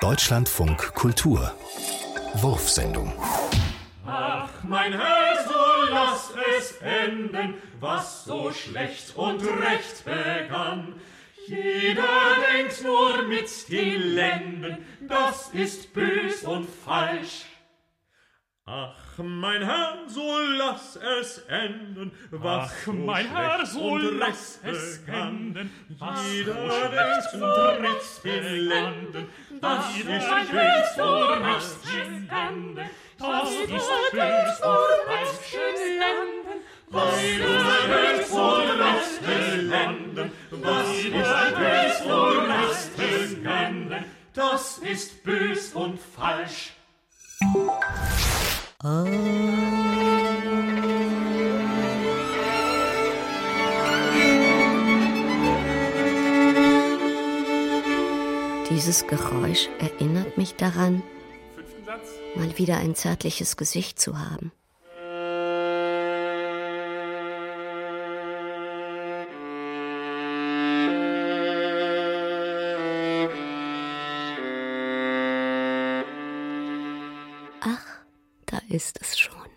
Deutschlandfunk Kultur Wurfsendung Ach, mein Herr, so lass es enden, was so schlecht und recht begann. Jeder denkt nur mit den Lenden, das ist bös und falsch. Ach, mein Herr, so lass es enden, was Ach, so mein Herr, schlecht so und lass recht es begann. enden, was Jeder so denkt schlecht und nur recht mit den Lenden, das ist recht. den Enden, Das ist und falsch. Was ist bös und recht Lenden, was ist und recht Enden, das ist bös und falsch. Dieses Geräusch erinnert mich daran, mal wieder ein zärtliches Gesicht zu haben. Ach, da ist es schon.